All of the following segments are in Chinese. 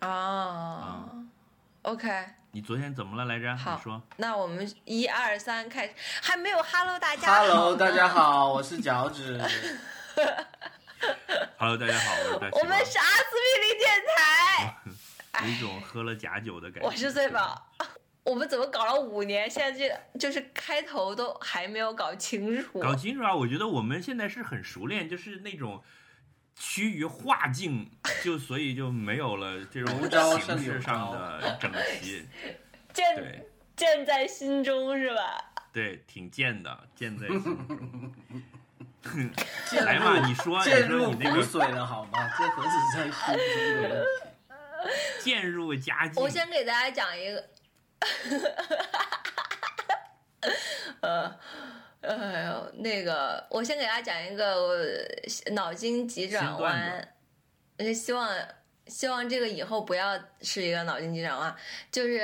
啊，OK，你昨天怎么了来着？好你说。那我们一二三开始，还没有 Hello 大家好 Hello，呢 大家。好，我是脚趾。Hello，大家好，我是大我们是阿司匹林电台，有一种喝了假酒的感觉。我是醉宝。我们怎么搞了五年，现在这就是开头都还没有搞清楚。搞清楚啊！我觉得我们现在是很熟练，就是那种趋于化境，就所以就没有了这种无招形式上的整齐。剑对剑在心中是吧？对，挺贱的，剑在心中。渐来嘛你说渐你说你那个骨髓了好吗？这何止在心中的问题？渐入佳境。我先给大家讲一个，呃，哎呦，那个，我先给大家讲一个我脑筋急转弯，呃希望希望这个以后不要是一个脑筋急转弯，就是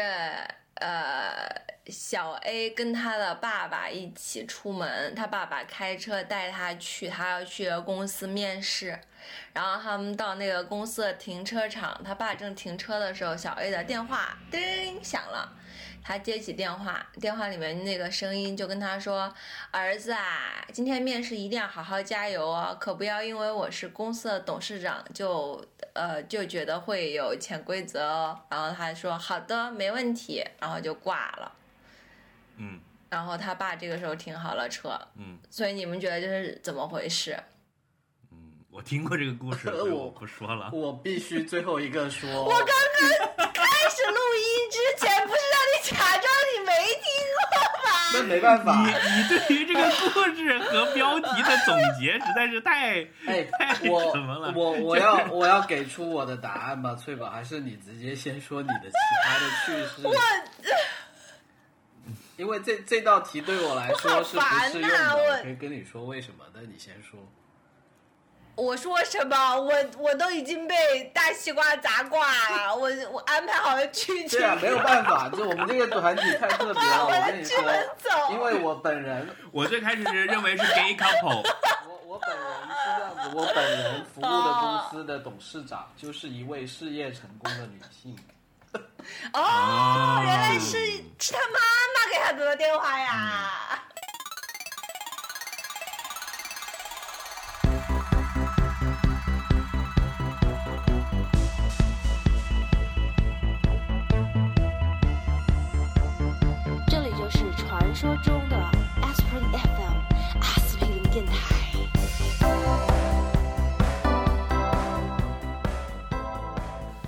呃，小 A 跟他的爸爸一起出门，他爸爸开车带他去，他要去公司面试。然后他们到那个公司的停车场，他爸正停车的时候，小 A 的电话叮响了，他接起电话，电话里面那个声音就跟他说：“儿子啊，今天面试一定要好好加油哦，可不要因为我是公司的董事长就呃就觉得会有潜规则哦。”然后他说：“好的，没问题。”然后就挂了。嗯然后他爸这个时候停好了车，嗯所以你们觉得这是怎么回事？嗯，我听过这个故事，我不说了。我必须最后一个说，我 我刚刚开始录音之前，不是让你假装你没听过吗？那没办法你，你对于这个故事和标题的总结实在是太哎 太，我什么了我我要我要给出我的答案吧，翠宝，还是你直接先说你的其他的趣事？我因为这这道题对我来说是不适用的，我可以跟你说为什么但，你先说。我说什么？我我都已经被大西瓜砸挂了，我我安排好了剧情，对啊，没有办法，就我们这个团体太特别了。我我跟你说的剧本，走，因为我本人，我最开始是认为是 gay couple，我我本人是这样子，我本人服务的公司的董事长就是一位事业成功的女性。哦，原来是是他妈妈给他打的电话呀。这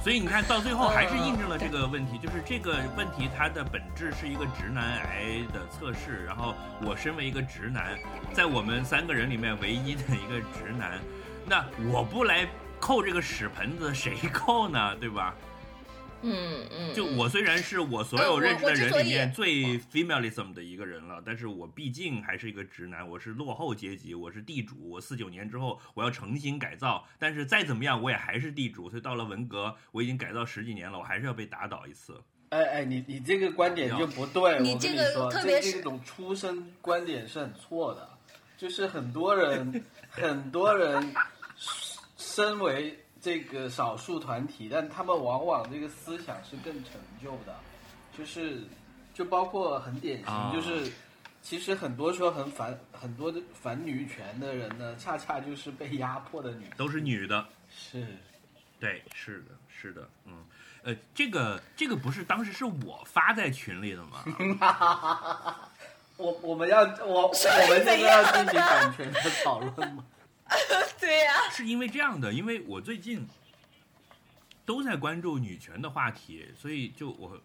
所以你看到最后还是印证了这个问题，就是这个问题它的本质是一个直男癌的测试。然后我身为一个直男，在我们三个人里面唯一的一个直男，那我不来扣这个屎盆子，谁扣呢？对吧？嗯嗯，就我虽然是我所有认识的人里面最 feminism 的一个人了，但是我毕竟还是一个直男，我是落后阶级，我是地主，我四九年之后我要重新改造，但是再怎么样我也还是地主，所以到了文革我已经改造十几年了，我还是要被打倒一次。哎哎，你你这个观点就不对，我跟你这个你说，特别是这这种出身观点是很错的，就是很多人 很多人身为这个少数团体，但他们往往这个思想是更陈旧的，就是就包括很典型，啊就是其实很多时候很反很多的反女权的人呢，恰恰就是被压迫的女，都是女的，是。对，是的，是的，嗯，呃，这个这个不是当时是我发在群里的吗？我我们要我我们现在要进行版权的讨论吗？对呀、是因为这样的，因为我最近都在关注女权的话题，所以就我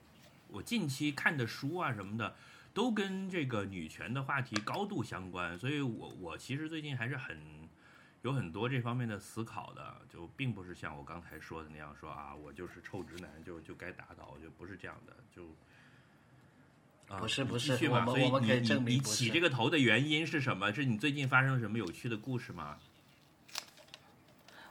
我近期看的书啊什么的，都跟这个女权的话题高度相关，所以我我其实最近还是很有很多这方面的思考的，就并不是像我刚才说的那样说啊，我就是臭直男就就该打倒，我觉得不是这样的，就。啊不是不是所以我们可以你你你证明不是起这个头的原因是什么？是你最近发生了什么有趣的故事吗？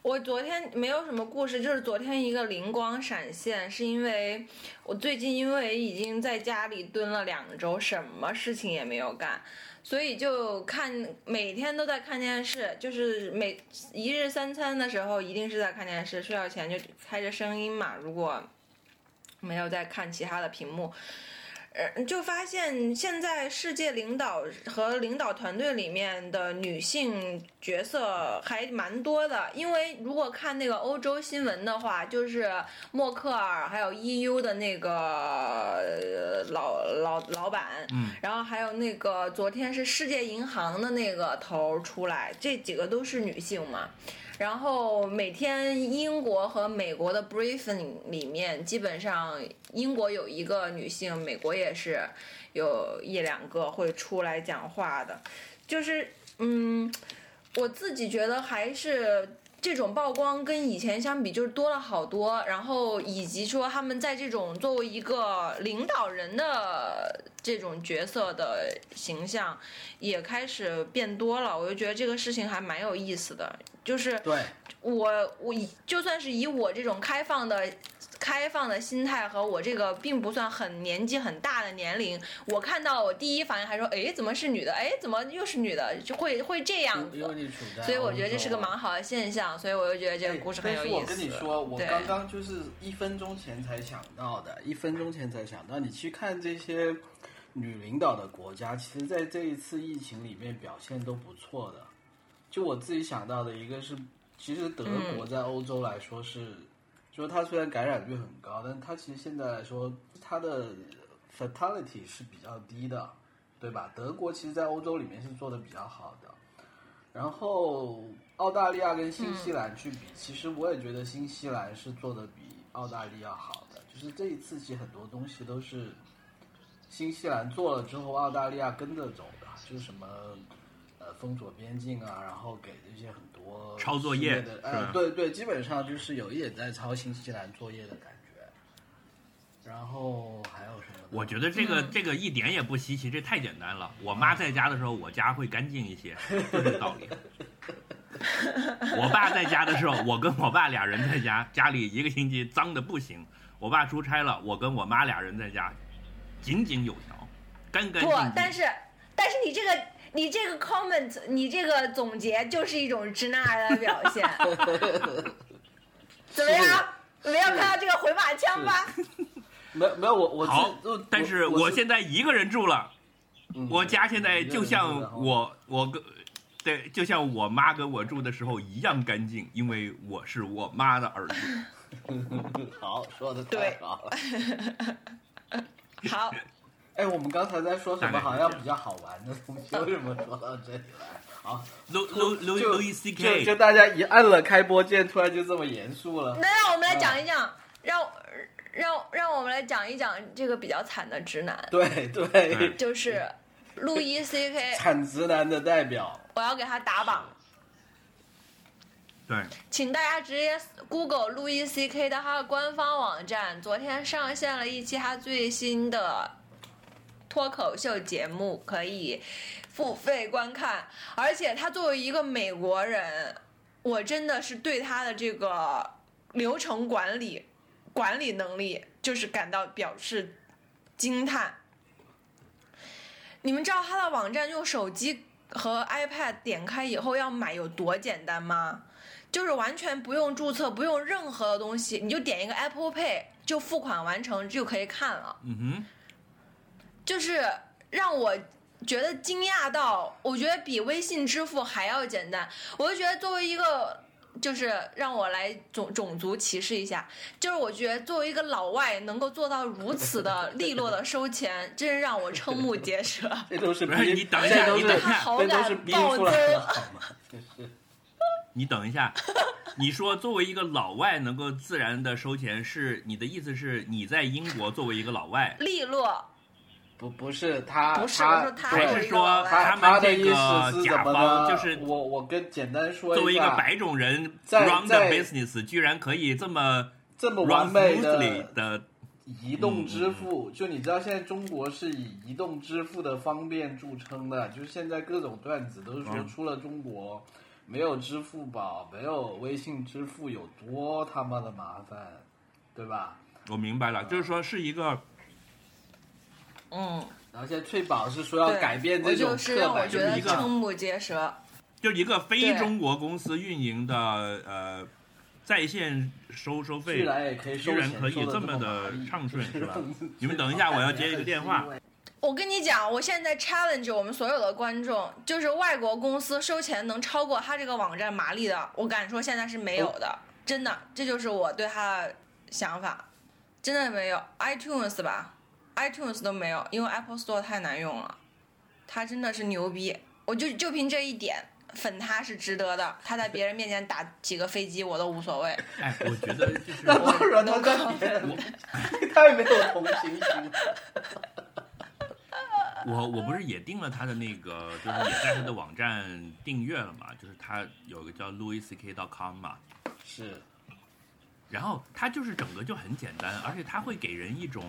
我昨天没有什么故事，就是昨天一个灵光闪现，是因为我最近因为已经在家里蹲了两周，什么事情也没有干，所以就看每天都在看电视，就是每一日三餐的时候一定是在看电视，睡觉前就开着声音嘛。如果没有在看其他的屏幕，呃，就发现现在世界领导和领导团队里面的女性角色还蛮多的。因为如果看那个欧洲新闻的话，就是默克尔还有 EU 的那个呃老老老板，嗯，然后还有那个昨天是世界银行的那个头儿出来，这几个都是女性嘛。然后每天英国和美国的 briefing 里面，基本上英国有一个女性，美国也是有一两个会出来讲话的。就是嗯，我自己觉得还是这种曝光跟以前相比，就是多了好多。然后以及说他们在这种作为一个领导人的这种角色的形象也开始变多了。我就觉得这个事情还蛮有意思的，就是对，我我以就算是以我这种开放的开放的心态和我这个并不算很年纪很大的年龄，我看到我第一反应还说，哎，怎么是女的？哎，怎么又是女的？就会会这样子。你处在，所以我觉得这是个蛮。好的现象，所以我就觉得这个故事很有意思。但是我跟你说，我刚刚就是一分钟前才想到的，一分钟前才想到。你去看这些女领导的国家，其实在这一次疫情里面表现都不错的。就我自己想到的一个是，其实德国在欧洲来说是，就是它虽然感染率很高，但它其实现在来说，它的 fatality 是比较低的，对吧？德国其实，在欧洲里面是做的比较好的。然后澳大利亚跟新西兰去比，其实我也觉得新西兰是做的比澳大利亚好的。就是这一次其实很多东西都是新西兰做了之后，澳大利亚跟着走的，就是什么呃封锁边境啊，然后给这些很多抄作业的，呃，对对，基本上就是有一点在抄新西兰作业的感觉。然后还有什么？我觉得这个、这个一点也不稀奇，这太简单了。我妈在家的时候，我家会干净一些，就这个道理。我爸在家的时候，我跟我爸俩人在家，家里一个星期脏的不行。我爸出差了，我跟我妈俩人在家，井井有条，干干净不净。，但是但是你这个你这个 comment，你这个总结就是一种直男癌的表现。怎么样？没有看到这个回马枪吧？没没有我我好，但是我我现在一个人住了，嗯我家现在就像我我跟对，就像我妈跟我住的时候一样干净，因为我是我妈的儿子。好说的太对好了。好，哎，我们刚才在说什么？好像比较好玩的东西，为什么说到这里来？好，Louis Louis 就 Louis C 就就大家一按了开播键，突然就这么严肃了。那让我们来讲一讲，让让让我们来讲一讲这个比较惨的直男，对对对，就是路易 C K，惨直男的代表。我要给他打榜。对，请大家直接 Google 路易 C K 的他的官方网站，昨天上线了一期他最新的脱口秀节目，可以付费观看。而且他作为一个美国人，我真的是对他的这个流程管理、管理能力，就是感到表示惊叹。你们知道他的网站用手机和 iPad 点开以后要买有多简单吗？就是完全不用注册，不用任何的东西，你就点一个 Apple Pay 就付款完成就可以看了。嗯哼，就是让我觉得惊讶到，我觉得比微信支付还要简单。我就觉得作为一个，就是让我来种种族歧视一下，就是我觉得作为一个老外能够做到如此的利落的收钱，真是让我瞠目结舌。这都是不是，你等一下你等一下好这都是感逼出来暴增的，好吗？就 是你等一下，你说作为一个老外能够自然的收钱，是你的意思是你在英国作为一个老外，利落不不是他，不是他还是说他他们这意思个是甲方怎么呢？就是我我跟简单说作为一个，白种人在 run business，居然可以这么这么完美的的，移动支付，就你知道现在中国是以移动支付的方便著称的，就是现在各种段子都是说嗯出了中国，没有支付宝，没有微信支付有多他妈的麻烦，对吧？我明白了，就是说是一个嗯，然后现在翠宝是说要改变我这种就是刻板让我觉得就是一个瞠目结舌。就一个非中国公司运营的呃在线收收费居，然也可以居然可以这么的畅顺是吧？你们等一下我要接一个电话。我跟你讲，我现在 challenge 我们所有的观众，就是外国公司收钱能超过他这个网站麻利的，我敢说现在是没有的，真的，这就是我对他的想法，真的没有。iTunes 吧，iTunes 都没有，因为 Apple Store 太难用了，他真的是牛逼，我就就凭这一点。粉他是值得的，他在别人面前打几个飞机我都无所谓。哎，我觉得就是那当然能他够在别人太 没有同情心。我我不是也订了他的那个，就是也在他的网站订阅了嘛，就是他有个叫 louisck.com 嘛，是，然后他就是整个就很简单，而且他会给人一种，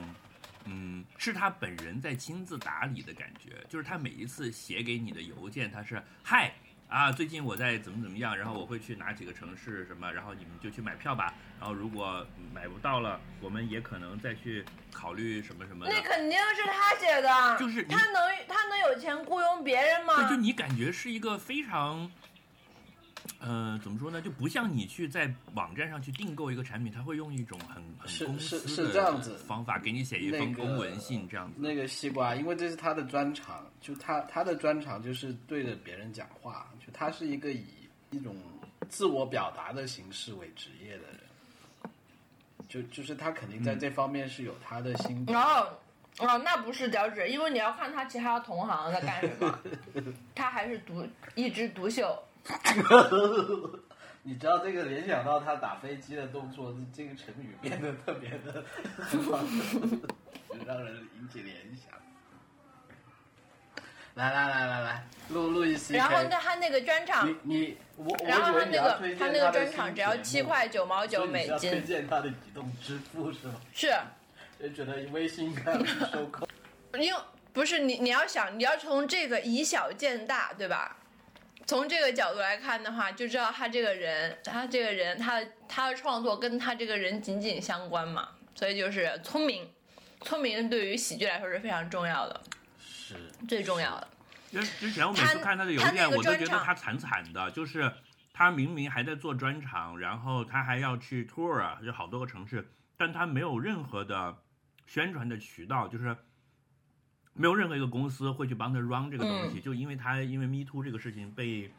嗯，是他本人在亲自打理的感觉，就是他每一次写给你的邮件，他是嗨。啊，最近我在怎么怎么样，然后我会去哪几个城市什么，然后你们就去买票吧。然后如果买不到了，我们也可能再去考虑什么什么的。那肯定是他写的，就是他能他能有钱雇佣别人吗？对，就你感觉是一个非常，呃，怎么说呢？就不像你去在网站上去订购一个产品，他会用一种很很公司是是的这样子方法给你写一封公文信这样子。那个西瓜，因为这是他的专长，就他他的专长就是对着别人讲话，就他是一个以一种自我表达的形式为职业的人，就就是他肯定在这方面是有他的心得。然后，哦，那不是脚趾，因为你要看他其他同行在干什么，他还是独一枝独秀。你知道这个联想到他打飞机的动作，这个成语变得特别的，让人引起联想。来来来来来，录录一期然后那他那个专场你，你我我然后他那个他那个专场只要七块九毛九美金推，荐他的移动支付是吗？是就觉得微信应该收购。因为不是你你要想你要从这个以小见大，对吧？从这个角度来看的话，就知道他这个人，他这个人，他他的创作跟他这个人紧紧相关嘛，所以就是聪明，聪明对于喜剧来说是非常重要的，是最重要的。之之前我每次看他的邮件，我都觉得他惨惨的，就是他明明还在做专场，然后他还要去 tour 啊，有好多个城市，但他没有任何的宣传的渠道，就是没有任何一个公司会去帮他 run 这个东西，就因为他因为 Me Too 这个事情被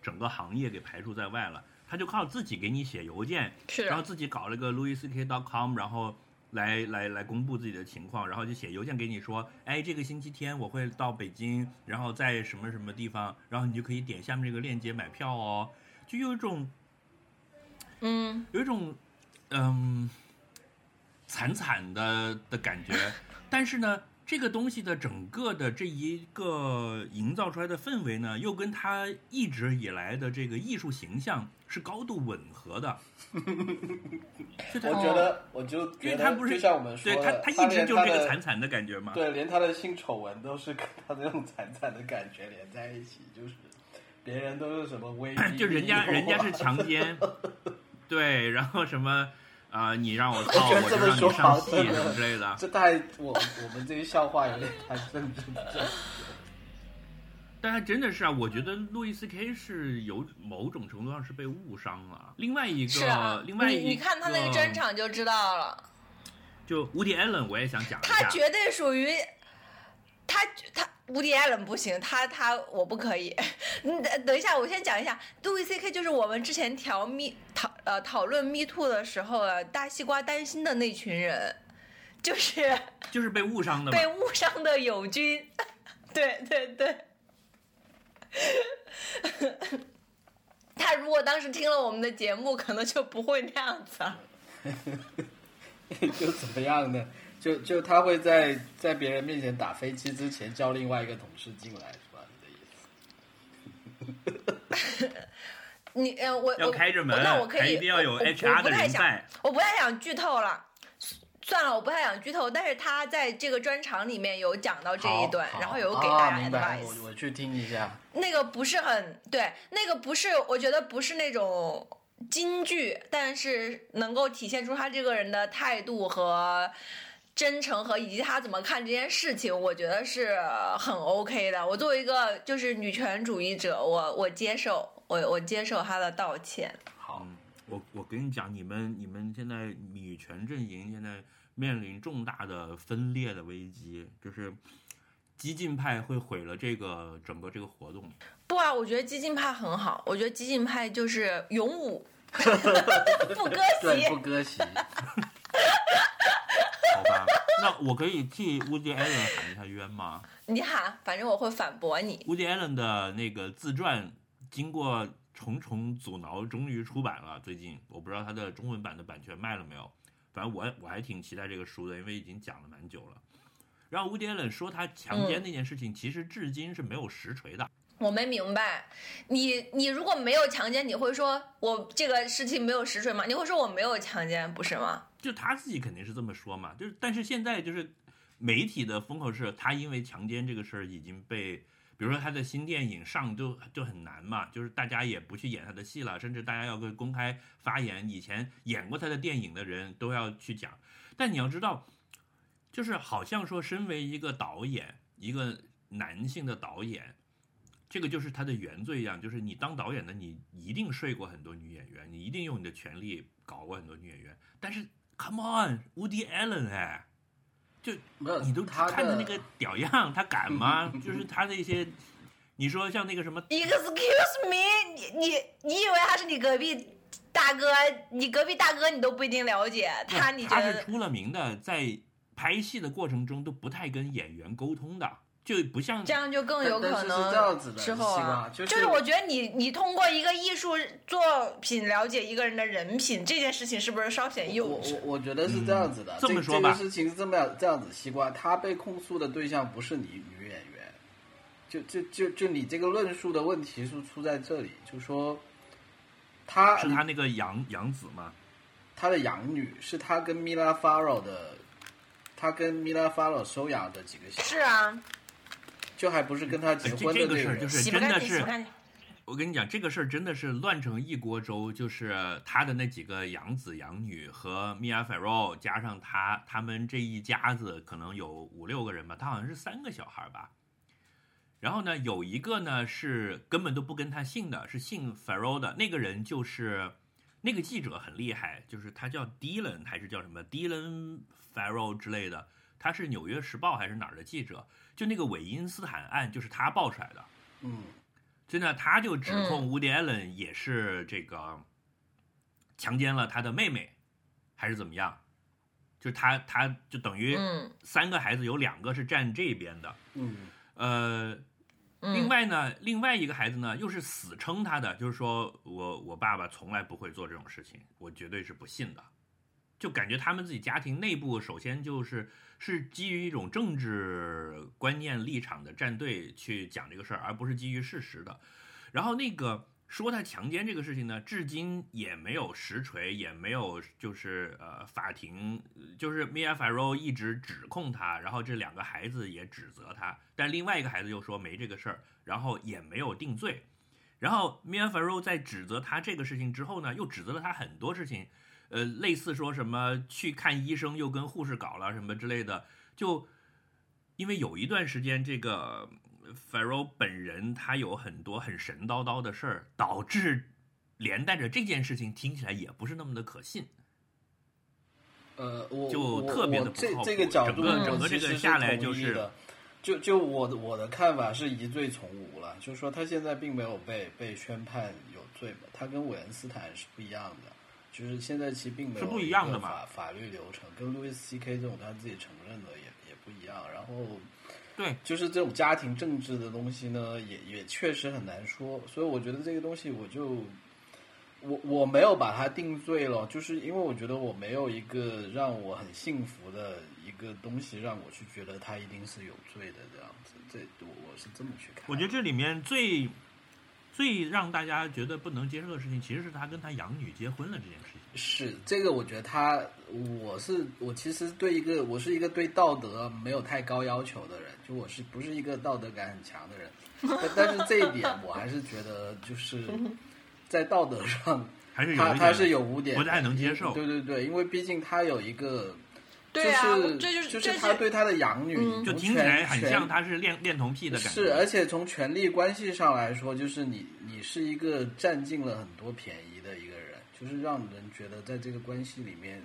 整个行业给排除在外了，他就靠自己给你写邮件，是。然后自己搞了个 louisck.com，然后来来来公布自己的情况，然后就写邮件给你说，哎，这个星期天我会到北京，然后在什么什么地方，然后你就可以点下面这个链接买票哦，就有一种嗯，有一种嗯惨惨的的感觉，但是呢。这个东西的整个的这一个营造出来的氛围呢，又跟他一直以来的这个艺术形象是高度吻合的。我觉得，我就因为他不是就像我们说对他，他一直就是这个惨惨的感觉嘛。对，连他的性丑闻都是跟他的那种惨惨的感觉连在一起，就是别人都是什么威逼 就人家人家是啊强奸，对，然后什么啊、你让我 操，我就让你上戏之类的。这太我我们这些笑话有点太政治不正确。但还真的是啊，我觉得路易斯 K 是有某种程度上是被误伤了。另外一个，是啊，另外一个，你你看他那个专，场就知道了，就无敌艾伦，我也想讲一下。他绝对属于他他。无敌艾伦不行，他他我不可以。嗯，等等一下，我先讲一下，路易 C K 就是我们之前调密讨呃讨论 Me Too 的时候啊，大西瓜担心的那群人，就是就是被误伤的。被误伤的友军。对 对对。他如果当时听了我们的节目，可能就不会那样子了。就怎么样呢？就就他会在在别人面前打飞机之前叫另外一个同事进来，是吧？你的意思？你呃，我要我开着门那我可以，一定要有 HR 的我不太想人在，我不太想剧透了。算了，我不太想剧透，但是他在这个专场里面有讲到这一段，然后有给啊大家 advice。我我去听一下。那个不是很对，那个不是，我觉得不是那种京剧，但是能够体现出他这个人的态度和真诚和以及他怎么看这件事情，我觉得是很 OK 的。我作为一个就是女权主义者，我我接受，我我接受他的道歉。好，嗯，我我跟你讲，你们你们现在女权阵营现在面临重大的分裂的危机，就是激进派会毁了这个整个这个活动。不啊，我觉得激进派很好，我觉得激进派就是勇武，不割对，席不。割席。好吧，那我可以替 Woody Allen 喊一下冤吗你喊，反正我会反驳你。？Woody Allen 的那个自传经过重重阻挠，终于出版了。最近我不知道他的中文版的版权卖了没有，反正我我还挺期待这个书的，因为已经讲了蛮久了。然后 Woody Allen 说他强奸那件事情，其实至今是没有实锤的。我没明白，你你如果没有强奸，你会说我这个事情没有实锤吗？你会说我没有强奸，不是吗？就他自己肯定是这么说嘛，就是但是现在就是媒体的风口是他因为强奸这个事儿已经被，比如说他的新电影上就就很难嘛，就是大家也不去演他的戏了，甚至大家要会公开发言，以前演过他的电影的人都要去讲。但你要知道，就是好像说身为一个导演，一个男性的导演。这个就是他的原罪一样，就是你当导演的，你一定睡过很多女演员，你一定用你的权利搞过很多女演员。但是，Come on，Woody Allen 哎，就你都看的那个屌样，他敢吗？就是他那些，你说像那个什么，Excuse me，你你你以为他是你隔壁大哥？你隔壁大哥你都不一定了解他，你觉他是？出了名的，在拍戏的过程中都不太跟演员沟通的，就不像这样就更有可但但是是这样子能的之后啊西瓜，就是就是我觉得你你通过一个艺术作品了解一个人的人品这件事情是不是稍显幼稚？我我我觉得是这样子的，嗯这么说吧这吧个事情是这么样这样子，西瓜他被控诉的对象不是你女演员，就就就就你这个论述的问题是出在这里，就说他是他那个养养子吗，他的养女是他跟米拉法罗的，他跟米拉法罗收养的几个小孩，是啊，就还不是跟他结婚的个人。这个事儿就是洗干净，洗真的是不干净。我跟你讲，这个事儿真的是乱成一锅粥，就是他的那几个养子养女和 Mia Farrow 加上他，他们这一家子可能有五六个人吧，他好像是三个小孩吧。然后呢，有一个呢是根本都不跟他姓的，是姓 Farrow 的那个人，就是那个记者很厉害，就是他叫 Dylan 还是叫什么 Dylan Farrow 之类的，他是《纽约时报》还是哪儿的记者？就那个韦因斯坦案就是他爆出来的。嗯，所以呢，他就指控 Woody Allen 也是这个强奸了他的妹妹，还是怎么样？就是他，他就等于嗯。三个孩子有两个是站这边的，嗯，呃，嗯，另外呢，另外一个孩子呢又是死撑他的，就是说我我爸爸从来不会做这种事情，我绝对是不信的，就感觉他们自己家庭内部首先就是是基于一种政治观念立场的站队去讲这个事儿，而不是基于事实的。然后那个说他强奸这个事情呢，至今也没有实锤，也没有就是呃法庭就是 Mia Farrow 一直指控他，然后这两个孩子也指责他，但另外一个孩子又说没这个事儿，然后也没有定罪。然后 Mia Farrow 在指责他这个事情之后呢，又指责了他很多事情，呃，类似说什么去看医生又跟护士搞了什么之类的，就因为有一段时间这个 Farrow 本人他有很多很神叨叨的事儿，导致连带着这件事情听起来也不是那么的可信。呃，我就我特别的不靠谱这个角度，整个整个这个下来就是。就就我的我的看法是疑罪从无了，就是说他现在并没有被被宣判有罪嘛，他跟韦恩斯坦是不一样的，就是现在其实并没有是不一样的嘛。法法律流程，跟 Louis C K 这种他自己承认的也也不一样，然后对，就是这种家庭政治的东西呢，也也确实很难说，所以我觉得这个东西我就我我没有把它定罪了，就是因为我觉得我没有一个让我很幸福的一个东西让我去觉得他一定是有罪的这样子，这我我是这么去看。我觉得这里面最最让大家觉得不能接受的事情，其实是他跟他养女结婚了这件事情。是这个，我觉得他，我是我其实对一个我是一个对道德没有太高要求的人，就我是不是一个道德感很强的人，但但是这一点 我还是觉得就是在道德上还是有他他是有污点，不太能接受对对对，因为毕竟他有一个对啊，就是这就是就是他对他的养女，嗯就听起来很像他是恋恋童癖的感觉。是，而且从权力关系上来说，就是你你是一个占尽了很多便宜的一个人，就是让人觉得在这个关系里面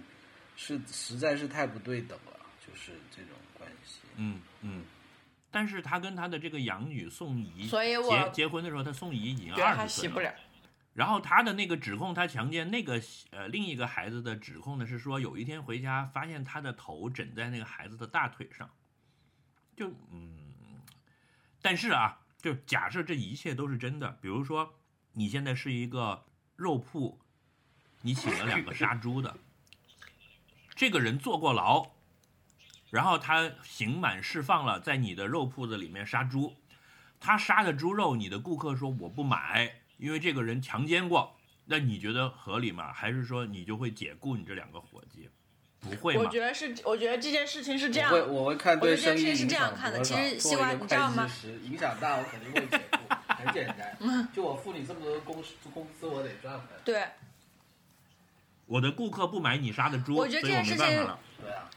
是实在是太不对等了，就是这种关系。嗯嗯。但是他跟他的这个养女宋怡，所以我结结婚的时候，他宋怡已经二十岁洗不了。然后他的那个指控，他强奸那个呃另一个孩子的指控呢，是说有一天回家发现他的头枕在那个孩子的大腿上，就嗯，但是啊，就假设这一切都是真的，比如说你现在是一个肉铺，你请了两个杀猪的，这个人坐过牢，然后他刑满释放了，在你的肉铺子里面杀猪，他杀的猪肉，你的顾客说我不买。因为这个人强奸过，那你觉得合理吗？还是说你就会解雇你这两个伙计？不会吗？我觉得是，我觉得这件事情是这样我。会我会看对生意影我觉得这件事是这样看的。其实西瓜你知道吗影响大，我肯定会解雇。很简单，就我付你这么多工工资，我得赚回来。对，我的顾客不买你杀的猪，我觉得所以我这件事情没办法了。对啊，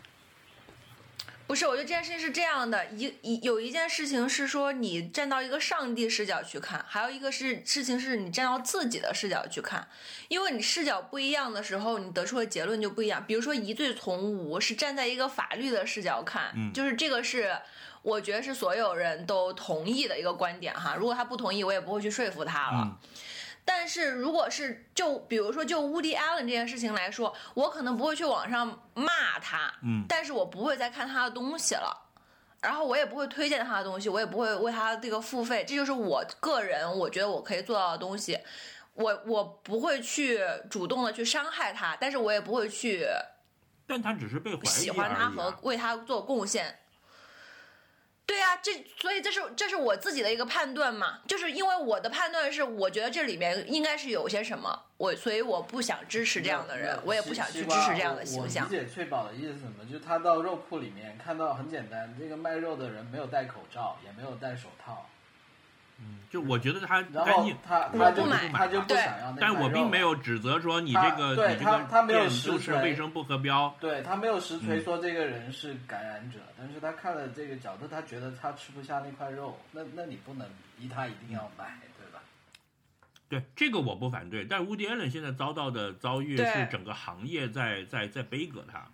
不是，我觉得这件事情是这样的，一一有一件事情是说你站到一个上帝视角去看，还有一个是事情是你站到自己的视角去看，因为你视角不一样的时候，你得出的结论就不一样。比如说疑罪从无是站在一个法律的视角看，嗯就是这个是我觉得是所有人都同意的一个观点哈。如果他不同意，我也不会去说服他了。嗯但是如果是就比如说就 Woody Allen 这件事情来说，我可能不会去网上骂他，嗯但是我不会再看他的东西了。然后我也不会推荐他的东西，我也不会为他这个付费，这就是我个人我觉得我可以做到的东西。我我不会去主动的去伤害他，但是我也不会去但他只是被怀疑喜欢他和为他做贡献。对啊，这所以这是这是我自己的一个判断嘛，就是因为我的判断是，我觉得这里面应该是有些什么，我所以我不想支持这样的人，我也不想去支持这样的形象我。理解翠宝的意思是什么，就是他到肉铺里面看到很简单，这个卖肉的人没有戴口罩，也没有戴手套，就我觉得他干净，他他就不买他就不想要那但我并没有指责说你这个对你这个他他没有店实就是锤卫生不合标。对他没有实嗯锤说这个人是感染者，但是他看了这个角度，他觉得他吃不下那块肉，那那你不能逼他一定要买，对吧？对这个我不反对，但 Woody Allen 现在遭到的遭遇是整个行业在在在背葛他，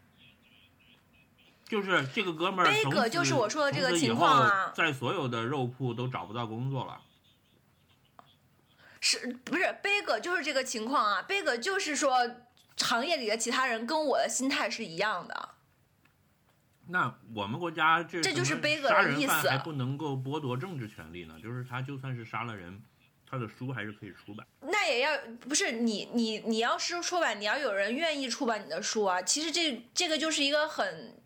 就是这个哥们儿背从此革就是我说的这个情况啊在所有的肉铺都找不到工作了。是不是贝哥就是这个情况啊？贝哥就是说，行业里的其他人跟我的心态是一样的。那我们国家这这就是悲歌的意思犯还不能够剥夺政治权利呢？就是他就算是杀了人，他的书还是可以出版。那也要不是你你你要是出版，你要有人愿意出版你的书啊。其实这这个就是一个很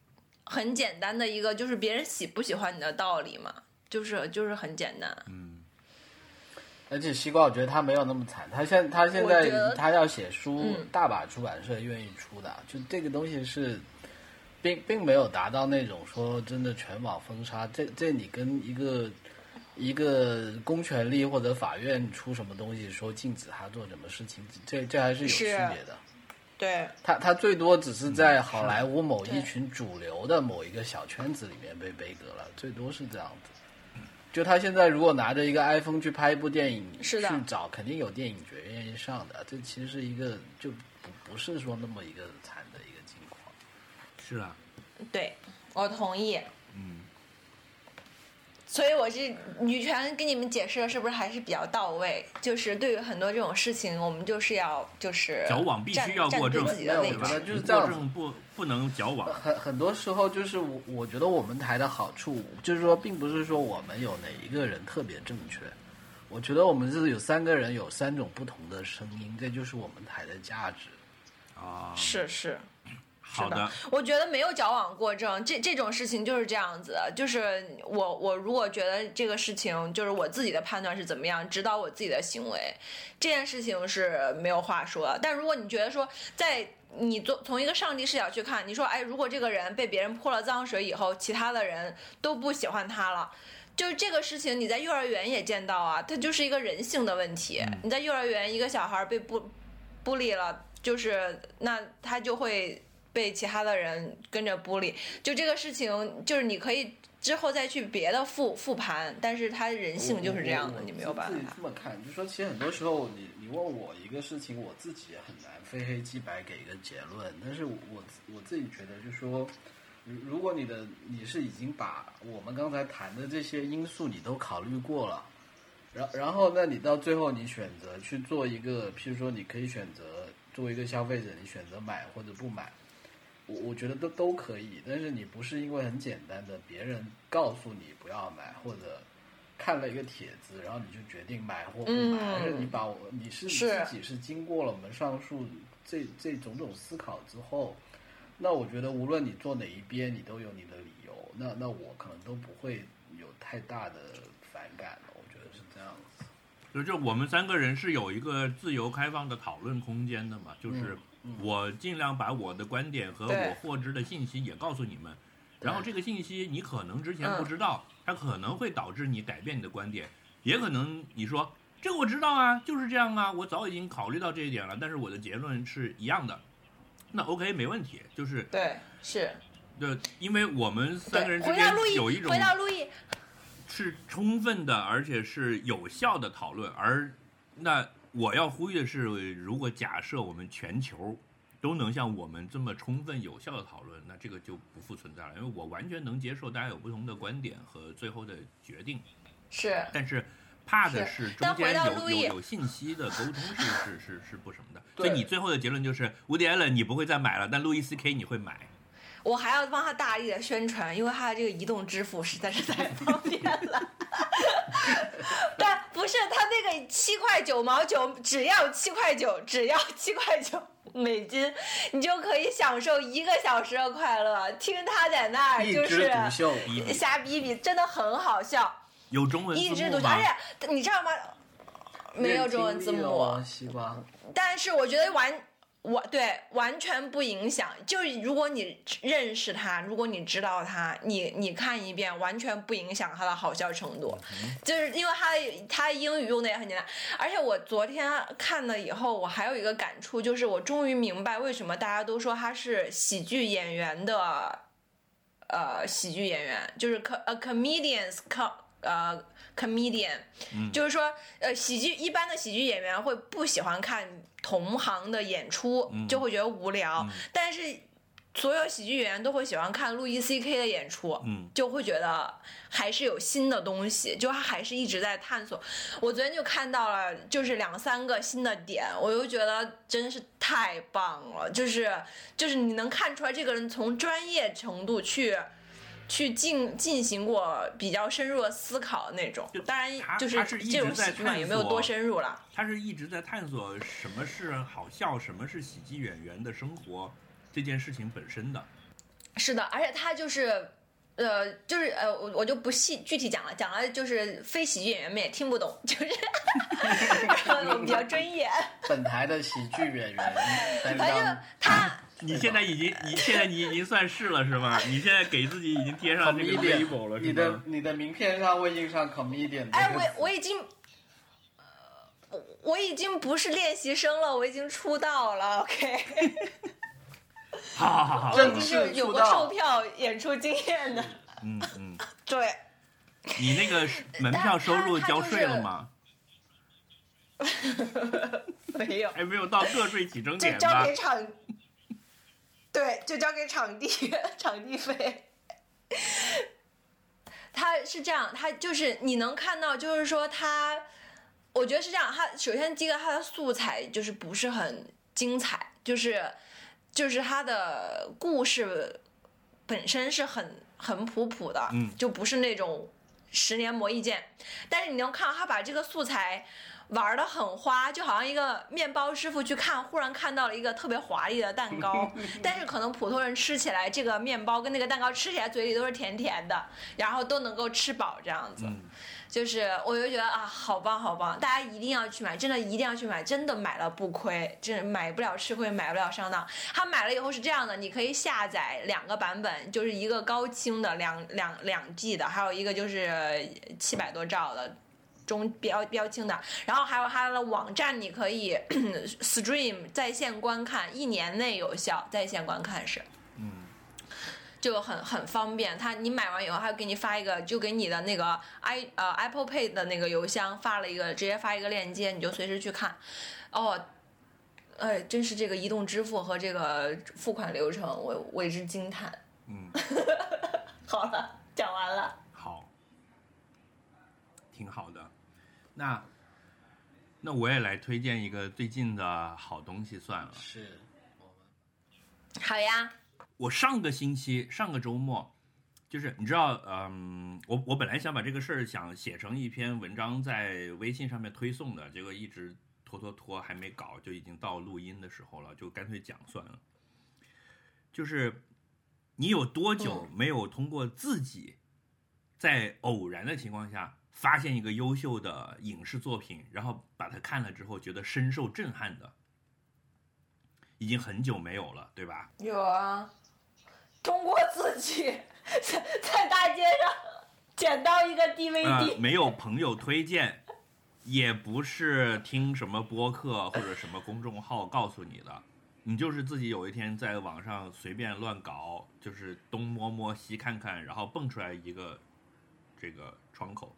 很简单的一个，就是别人喜不喜欢你的道理嘛，就是就是很简单。嗯，而且西瓜，我觉得他没有那么惨，他现他现在他要写书，嗯大把出版社愿意出的，就这个东西是，并并没有达到那种说真的全网封杀，这这你跟一个一个公权力或者法院出什么东西说禁止他做什么事情，这这还是有区别的。对，他他最多只是在好莱坞某一群主流的某一个小圈子里面被背革了，最多是这样子。就他现在如果拿着一个 iPhone 去拍一部电影，是的去找肯定有电影节愿意上的。这其实是一个就不不是说那么一个惨的一个境况。是啊，对我同意。嗯，所以我是女权跟你们解释的是不是还是比较到位？就是对于很多这种事情，我们就是要就是矫枉必须要过正自己的位。就是过正不不能矫枉。很很多时候就是我我觉得我们台的好处就是说，并不是说我们有哪一个人特别正确，我觉得我们是有三个人有三种不同的声音，这就是我们台的价值。啊，是是，好的，我觉得没有矫枉过正，这这种事情就是这样子的。就是我我如果觉得这个事情就是我自己的判断是怎么样，指导我自己的行为，这件事情是没有话说的。但如果你觉得说在你做从一个上帝视角去看，你说哎，如果这个人被别人泼了脏水以后，其他的人都不喜欢他了。就是这个事情，你在幼儿园也见到啊，它就是一个人性的问题。你在幼儿园，一个小孩被不不理了，就是那他就会被其他的人跟着孤立。就这个事情，就是你可以之后再去别的复复盘，但是他人性就是这样的，你没有办法自己。这么看，就说其实很多时候你你问我一个事情，我自己也很难非黑即白给一个结论。但是我我自己觉得，就说如如果你的你是已经把我们刚才谈的这些因素你都考虑过了，然然后那你到最后你选择去做一个，譬如说你可以选择作为一个消费者，你选择买或者不买。我我觉得都都可以，但是你不是因为很简单的别人告诉你不要买，或者看了一个帖子，然后你就决定买或不买，嗯。而是你把我你是你自己是经过了我们上述这这种种思考之后，那我觉得无论你做哪一边，你都有你的理由，那那我可能都不会有太大的反感了，我觉得是这样子。就就我们三个人是有一个自由开放的讨论空间的嘛，就是嗯我尽量把我的观点和我获知的信息也告诉你们，然后这个信息你可能之前嗯不知道，它可能会导致你改变你的观点，也可能你说这个我知道啊，就是这样啊，我早已经考虑到这一点了，但是我的结论是一样的，那 OK 没问题，就是对，是。对因为我们三个，人之间有一种回到路易，是充分的，而且是有效的讨论。而那我要呼吁的是，如果假设我们全球都能像我们这么充分有效的讨论，那这个就不复存在了。因为我完全能接受大家有不同的观点和最后的决定，是但是怕的是是中间有有有信息的沟通是是是是不什么的。所以你最后的结论就是，伍迪·艾伦你不会再买了，但路易斯 K 你会买。我还要帮他大力的宣传，因为他的这个移动支付实在是太方便了。但不是他那个七块九毛九，只要七块九，只要七块九美金，你就可以享受一个小时的快乐。听他在那儿就是瞎逼逼，真的很好笑，有中文一枝独秀。而？且你知道吗？没有中文字幕。哦，西瓜。但是我觉得完完对完全不影响。就是如果你认识他，如果你知道他，你你看一遍完全不影响他的好笑程度。就是因为他的他英语用的也很简单，而且我昨天看了以后，我还有一个感触，就是我终于明白为什么大家都说他是喜剧演员的。呃，喜剧演员就是 co 呃 comedians co 呃 comedian，、就是说呃喜剧一般的喜剧演员会不喜欢看同行的演出，就会觉得无聊，但是所有喜剧演员都会喜欢看路易 C K 的演出，嗯，就会觉得还是有新的东西，就他还是一直在探索。我昨天就看到了，就是两三个新的点，我就觉得真是太棒了，就是就是你能看出来这个人从专业程度去。去进进行过比较深入的思考那种就，当然他就是这种喜剧嘛，也没有多深入了。他是一直在探索什么是好笑，什么是喜剧演员的生活这件事情本身的。是的，而且他就是，呃，就是呃，我我就不细具体讲了，讲了就是非喜剧演员们也听不懂，就是 我比较专业。本台的喜剧演员 担反正当他你现在已经，你现在你已经算是了是吗？你现在给自己已经贴上这个 comedian，label 了你是吗？的你的名片上会印上 comedian 这哎，我我已经，呃我我已经不是练习生了，我已经出道了。OK，好好好好，我已经正式是有过出道售票演出经验的。嗯嗯，对，你那个门票收入交税了吗？没有。还没有到个税起征点吧交给？场，对，就交给场地 场地费。他是这样，他就是你能看到，就是说他，我觉得是这样。他首先第一个，他的素材就是不是很精彩，就是就是他的故事本身是很很普普的，嗯就不是那种十年磨一剑。但是你能看到他把这个素材玩的很花，就好像一个面包师傅去看，忽然看到了一个特别华丽的蛋糕，但是可能普通人吃起来，这个面包跟那个蛋糕吃起来嘴里都是甜甜的，然后都能够吃饱这样子。嗯，就是我就觉得啊，好棒好棒，大家一定要去买，真的一定要去买，真的买了不亏，真买不了吃亏，买不了上当。他买了以后是这样的，你可以下载两个版本，就是一个高清的两两两 G 的，还有一个就是七百多兆的。中标标清的。然后还有它的网站，你可以 stream 在线观看，一年内有效，在线观看是。嗯，就很很方便。他你买完以后，他给你发一个，就给你的那个 i 呃 Apple Pay 的那个邮箱发了一个，直接发一个链接，你就随时去看。哦，哎，真是这个移动支付和这个付款流程，我为之惊叹。嗯，好了，讲完了。好，挺好的。那那我也来推荐一个最近的好东西算了。是好呀，我上个星期上个周末，就是你知道，嗯，我我本来想把这个事儿想写成一篇文章在微信上面推送的，结果一直拖拖拖还没搞，就已经到录音的时候了，就干脆讲算了。就是你有多久没有通过自己在偶然的情况下发现一个优秀的影视作品，然后把它看了之后觉得深受震撼的？已经很久没有了，对吧？有啊，通过自己在 在大街上捡到一个 DVD，、呃，没有朋友推荐，也不是听什么播客或者什么公众号告诉你的，你就是自己有一天在网上随便乱搞，就是东摸摸西看看，然后蹦出来一个这个窗口，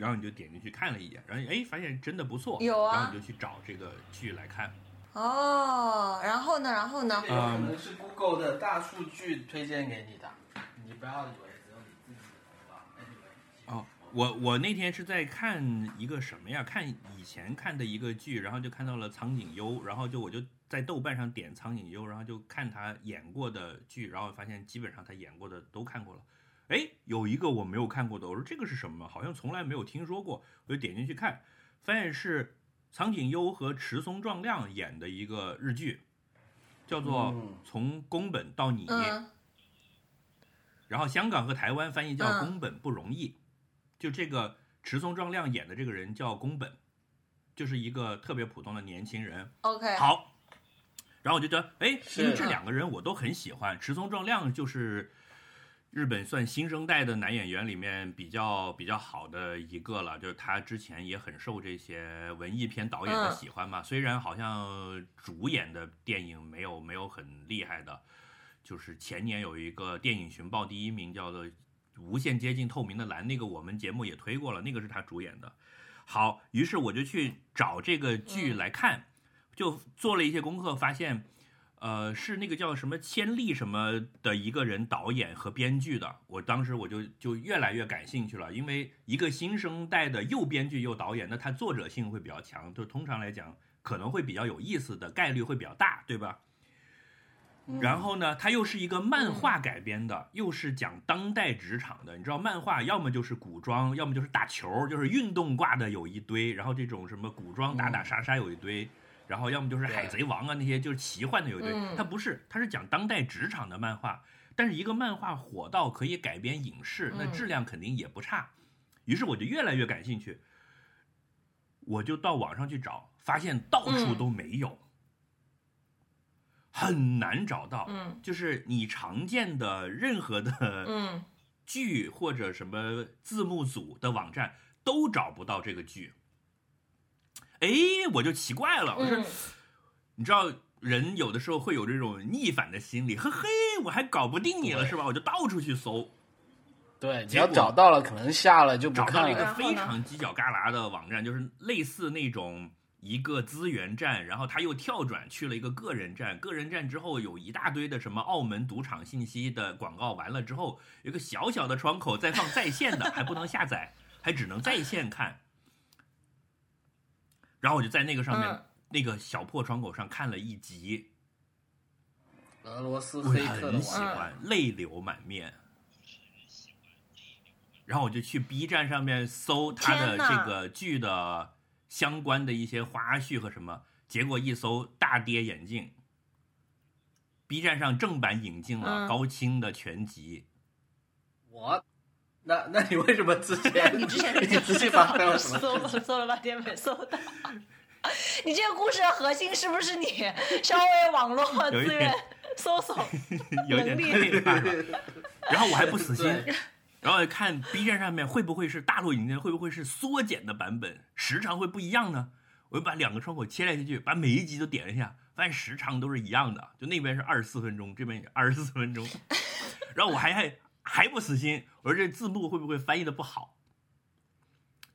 然后你就点进去看了一眼，然后哎发现真的不错，有啊然后你就去找这个剧来看。哦，然后呢，然后呢这？个有可能是 Google 的大数据推荐给你的，你不要以为只有你自己的头脑。Anyway，哦，我我那天是在看一个什么呀？看以前看的一个剧，然后就看到了苍井优，然后就我就在豆瓣上点苍井优，然后就看他演过的剧，然后发现基本上他演过的都看过了。哎，有一个我没有看过的，我说这个是什么？好像从来没有听说过，我就点进去看，发现是苍井优和池松壮亮演的一个日剧，叫做《嗯从宫本到你》。嗯，然后香港和台湾翻译叫嗯宫本不容易，就这个池松壮亮演的这个人叫宫本，就是一个特别普通的年轻人。OK，好，然后我就觉得，哎，是因为这两个人我都很喜欢，池松壮亮就是日本算新生代的男演员里面比较比较好的一个了，就是他之前也很受这些文艺片导演的嗯喜欢嘛，虽然好像主演的电影没有没有很厉害的，就是前年有一个电影寻报第一名叫做《无限接近透明的蓝》，那个我们节目也推过了，那个是他主演的。好，于是我就去找这个剧嗯来看，就做了一些功课，发现，呃，是那个叫什么千利什么的一个人导演和编剧的。我当时我就就越来越感兴趣了，因为一个新生代的又编剧又导演，那他作者性会比较强，就通常来讲可能会比较有意思的概率会比较大，对吧？然后呢，它又是一个漫画改编的，又是讲当代职场的。你知道，漫画要么就是古装，要么就是打球，就是运动挂的有一堆，然后这种什么古装打打杀杀有一堆，然后要么就是海贼王啊那些就是奇幻的有一堆。嗯它不是，它是讲当代职场的漫画。但是一个漫画火到可以改编影视，那嗯质量肯定也不差。于是我就越来越感兴趣，我就到网上去找，发现到处嗯都没有。很难找到，嗯就是你常见的任何的嗯剧或者什么字幕组的网站都找不到这个剧。哎，我就奇怪了，我说，嗯你知道人有的时候会有这种逆反的心理，呵嘿，我还搞不定你了是吧？我就到处去搜，对，你要找到了，可能下了就不找到了一个非常犄角旮旯的网站，就是类似那种一个资源站，然后他又跳转去了一个个人站，个人站之后有一大堆的什么澳门赌场信息的广告，完了之后有个小小的窗口在放在线的，还不能下载，还只能在线看。然后我就在那个上面、嗯那个小破窗口上看了一集，俄罗斯我黑客的很喜欢，泪流满面。然后我就去 B 站上面搜他的这个剧的相关的一些花絮和什么，结果一搜大跌眼镜。B 站上正版引进了嗯高清的全集，我，那那你为什么之前 你之前你之前发生了什搜么？了搜了半天没搜到。你这个故事的核心是不是你稍微网络资源搜索？有点能力太厉害。然后我还不死心，然后看 B 站上面会不会是大陆影片，会不会是缩减的版本，时长会不一样呢？我就把两个窗口切来切去，把每一集都点了一下，发现时长都是一样的，就那边是二十四分钟，这边也二十四分钟。然后我还还还不死心，我说这字幕会不会翻译的不好？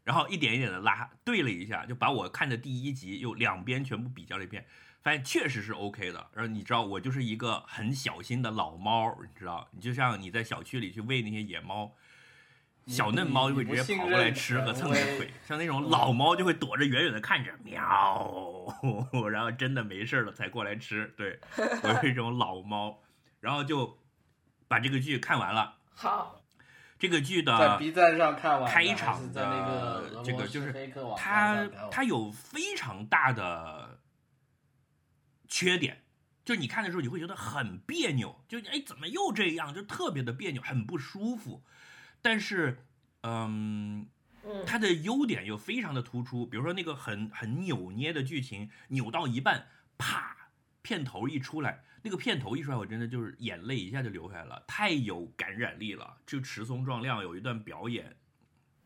然后一点一点的拉，对了一下，就把我看的第一集又两边全部比较了一遍，发现确实是 OK 的。然后你知道，我就是一个很小心的老猫，你知道，你就像你在小区里去喂那些野猫，小嫩猫就会直接跑过来吃和蹭你的腿，像那种老猫就会躲着远远的看着，喵，然后真的没事了才过来吃。对我是一种老猫，然后就把这个剧看完了。好，这个剧的在 B 站上看完的，开场的在那个这个就是黑客网站它上看完它有非常大的缺点，就是你看的时候你会觉得很别扭，就哎怎么又这样，就特别的别扭，很不舒服。但是，嗯，嗯，它的优点又非常的突出，比如说那个很很扭捏的剧情，扭到一半，啪，片头一出来，那个片头一出来，我真的就是眼泪一下就流下来了，太有感染力了。就持松壮亮有一段表演，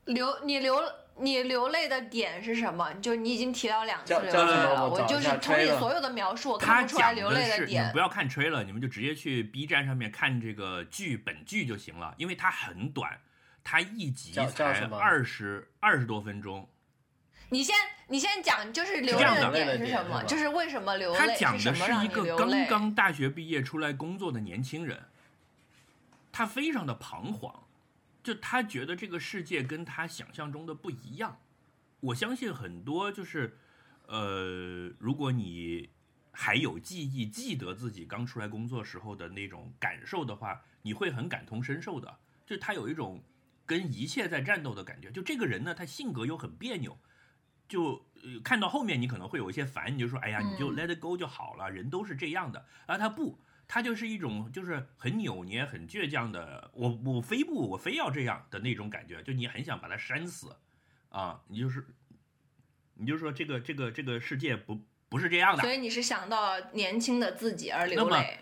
流你流你流泪的点是什么？就你已经提到两次了，我就是从你所有的描述，我看不出来流泪的是，你们点不。要看吹了，你们就直接去 B 站上面看这个剧本剧就行了，因为它很短，它一集才二十二十多分钟。你先你先讲，就是流泪的点是什么？就是为什么流泪？他讲的是一个刚？刚大学毕业出来工作的年轻人，他非常的彷徨，就他觉得这个世界跟他想象中的不一样。我相信很多就是，呃，如果你还有记忆，记得自己刚出来工作时候的那种感受的话，你会很感同身受的。就他有一种跟一切在战斗的感觉。就这个人呢，他性格又很别扭，就呃看到后面你可能会有一些烦，你就说哎呀，你就嗯 let it go 就好了，人都是这样的。而他不，他就是一种就是很扭捏、很倔强的，我我非不，我非要这样的那种感觉，就你很想把他扇死啊，你就是你就说这个这个这个世界不不是这样的所。以你是想到年轻的自己而流泪。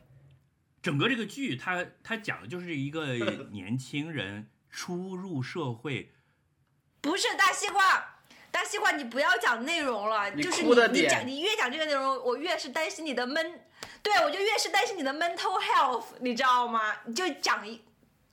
整个这个剧，它它讲的就是一个 年轻人初入社会，不是大西瓜，大西瓜，你不要讲内容了，就是你你讲你越讲这个内容，我越是担心你的闷，对我就越是担心你的 mental health，你知道吗？你就讲一。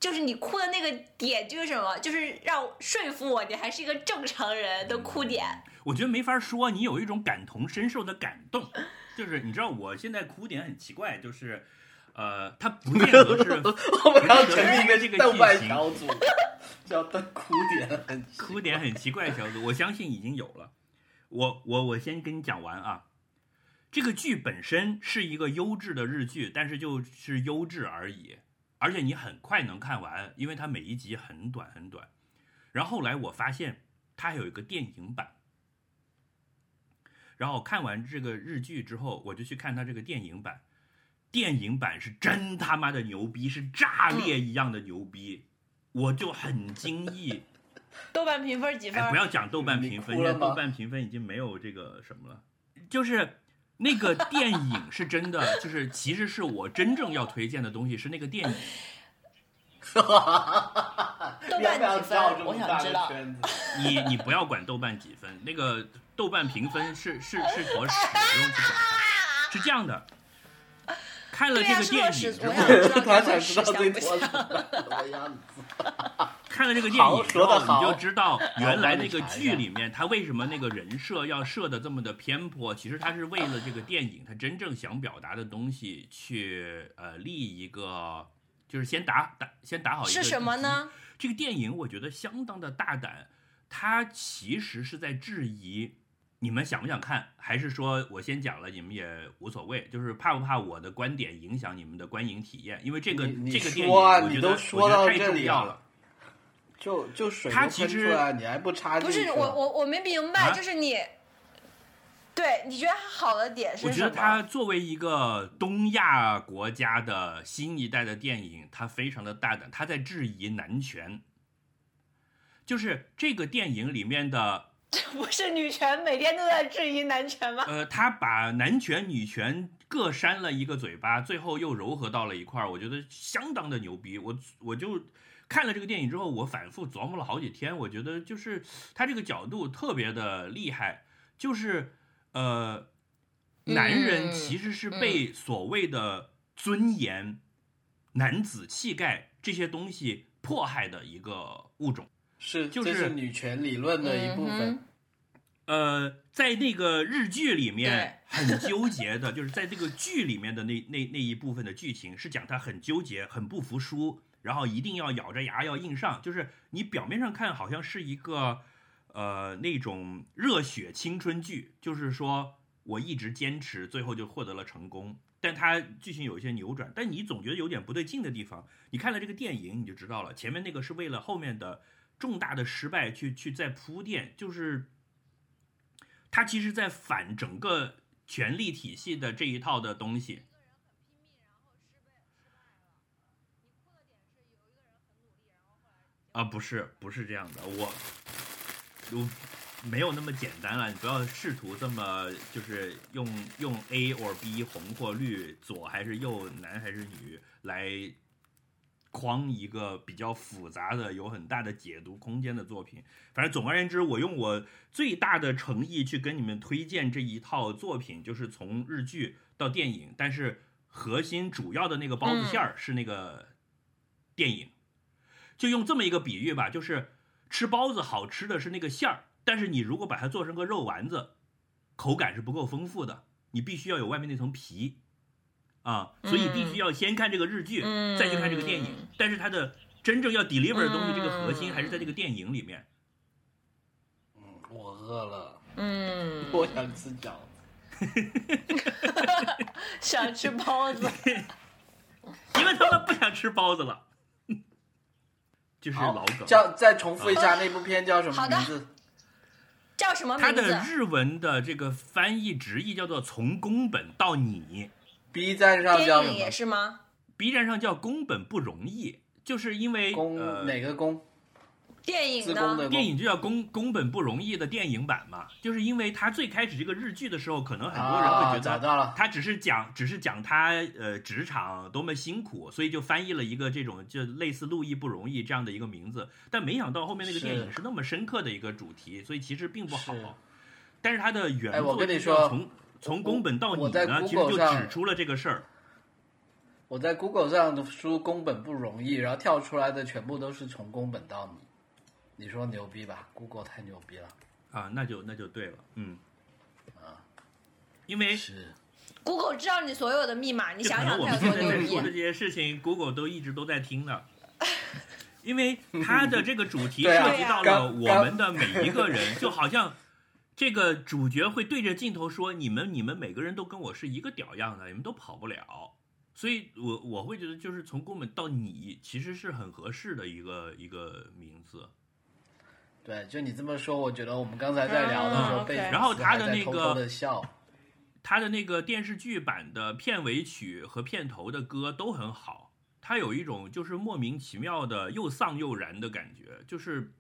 就是你哭的那个点就是什么？就是让说服我你还是一个正常人的哭点。我觉得没法说，你有一种感同身受的感动。就是你知道，我现在哭点很奇怪，就是，呃，它不见得是 我们要成立这个这个剧情小组，叫“灯哭点”，很奇哭点很奇怪小组，我相信已经有了。我我我先跟你讲完啊，这个剧本身是一个优质的日剧，但是就是优质而已，而且你很快能看完，因为它每一集很短很短。然后后来我发现它还有一个电影版，然后看完这个日剧之后，我就去看它这个电影版。电影版是真他妈的牛逼，是炸裂一样的牛逼，我就很惊异。豆瓣评分几分？哎，不要讲豆瓣评分，哭了吗现在豆瓣评分已经没有这个什么了。就是那个电影是真的，就是其实是我真正要推荐的东西是那个电影。豆 你要不要瓣几分？我想知道。你你不要管豆瓣几分，那个豆瓣评分是是是坨屎，不用去管它。是这样的，看了、这个电影之后，他这想知道这不坨是？什么样子。看了这个电影你就知道原来那个剧里面他为什么那个人设要设的这么的偏颇。其实他是为了这个电影他真正想表达的东西去呃立一个，就是先打打先打好一个是什么呢？这个电影我觉得相当的大胆，它其实是在质疑你们想不想看，还是说我先讲了，你们也无所谓，就是怕不怕我的观点影响你们的观影体验？因为这个你你这个电影，我觉得说到我觉得太这里了重要了。就就水都他其实喷出来，你还不插不？是我我我没明白，啊就是你，对你觉得它好的点是我什么？我觉得它作为一个东亚国家的新一代的电影，他非常的大胆，他在质疑男权。就是这个电影里面的这 不是女权每天都在质疑男权吗？呃，他把男权、女权各扇了一个嘴巴，最后又柔合到了一块儿，我觉得相当的牛逼。我我就看了这个电影之后，我反复琢磨了好几天，我觉得就是他这个角度特别的厉害，就是呃，男人嗯其实是被所谓的尊严、男子气概这些东西迫害的一个物种。是，就是这是女权理论的一部分。嗯呃，在那个日剧里面 很纠结的，就是在这个剧里面的那那那一部分的剧情是讲他很纠结、很不服输，然后一定要咬着牙要硬上。就是你表面上看好像是一个呃那种热血青春剧，就是说我一直坚持，最后就获得了成功。但它剧情有一些扭转，但你总觉得有点不对劲的地方。你看了这个电影，你就知道了，前面那个是为了后面的重大的失败去去再铺垫，就是。他其实在反整个权力体系的这一套的东西。啊，不是，不是这样的，我我没有那么简单了，你不要试图这么就是用用 A or B 红或绿，左还是右，男还是女来框一个比较复杂的、有很大的解读空间的作品。反正总而言之，我用我最大的诚意去跟你们推荐这一套作品，就是从日剧到电影，但是核心主要的那个包子馅儿是那个电影。就用这么一个比喻吧，就是吃包子好吃的是那个馅儿，但是你如果把它做成个肉丸子，口感是不够丰富的，你必须要有外面那层皮。啊，所以必须要先看这个日剧，嗯再去看这个电影。但是它的真正要 deliver 的东西，嗯这个核心还是在这个电影里面。嗯，我饿了，嗯，我想吃饺子。想吃包子。因为他们不想吃包子了，就是老梗。叫再重复一下那部片叫什么名字？叫什么它名字？的日文的这个翻译直译叫做“从宫本到你 B 站上叫什电影也？是吗？”，B 站上叫“宫本不容易”，就是因为宫呃哪个宫？电影的。电影就叫宫宫本不容易的电影版嘛，就是因为他最开始这个日剧的时候，可能很多人会啊，觉得。他只是讲，只是讲他呃职场多么辛苦，所以就翻译了一个这种就类似“路易不容易”这样的一个名字。但没想到后面那个电影是那么深刻的一个主题，所以其实并不好。但是它的原哎我跟你说从从宫本到你呢，其实就指出了这个事儿。我在 Google 上输“宫本不容易”，然后跳出来的全部都是从宫本到你。你说牛逼吧？Google 太牛逼了啊，那就那就对了，嗯，啊！因为是 Google 知道你所有的密码，你想想能我们它有多牛现在在说的这？些事情，Google 都一直都在听的，因为它的这个主题 涉及到了我们的每一个人，就好像这个主角会对着镜头说：“你们你们每个人都跟我是一个屌样的，你们都跑不了。”所以我我会觉得，就是从宫本到你，其实是很合适的一个一个名字。对，就你这么说，我觉得我们刚才在聊的时候，嗯被然后他的那个偷偷的笑，他的那个电视剧版的片尾曲和片头的歌都很好，他有一种就是莫名其妙的又丧又燃的感觉，就是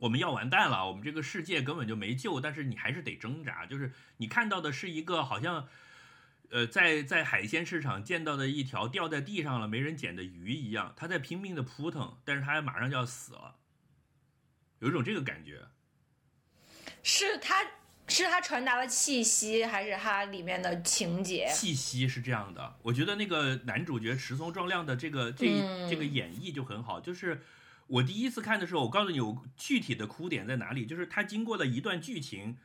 我们要完蛋了，我们这个世界根本就没救，但是你还是得挣扎。就是你看到的是一个好像，呃，在在海鲜市场见到的一条掉在地上了没人捡的鱼一样，它在拼命的扑腾，但是它马上就要死了，有一种这个感觉。是它是它传达了气息，还是它里面的情节？气息是这样的，我觉得那个男主角石松壮亮的这个这、嗯这个演绎就很好。就是我第一次看的时候，我告诉你我具体的哭点在哪里，就是他经过了一段剧情，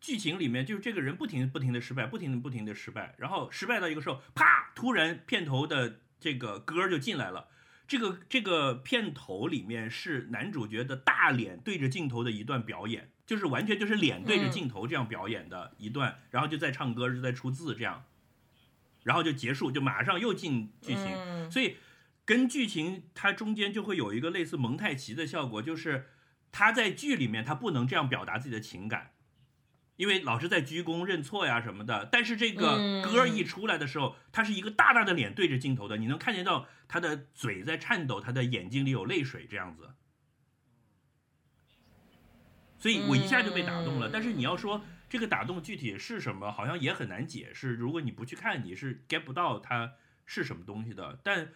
剧情里面就是这个人不停不停的失败，不停的不停的失败，然后失败到一个时候，啪，突然片头的这个歌儿就进来了。这个这个片头里面是男主角的大脸对着镜头的一段表演，就是完全就是脸对着镜头这样表演的一段，然后就在唱歌，就在出字这样，然后就结束，就马上又进剧情，嗯。所以跟剧情它中间就会有一个类似蒙太奇的效果，就是他在剧里面他不能这样表达自己的情感，因为老是在鞠躬认错呀什么的。但是这个嗯歌一出来的时候，他是一个大大的脸对着镜头的，你能看见到他的嘴在颤抖，他的眼睛里有泪水这样子。所以我一下就被打动了。嗯但是你要说这个打动具体是什么，好像也很难解释。如果你不去看，你是 get 不到它是什么东西的。但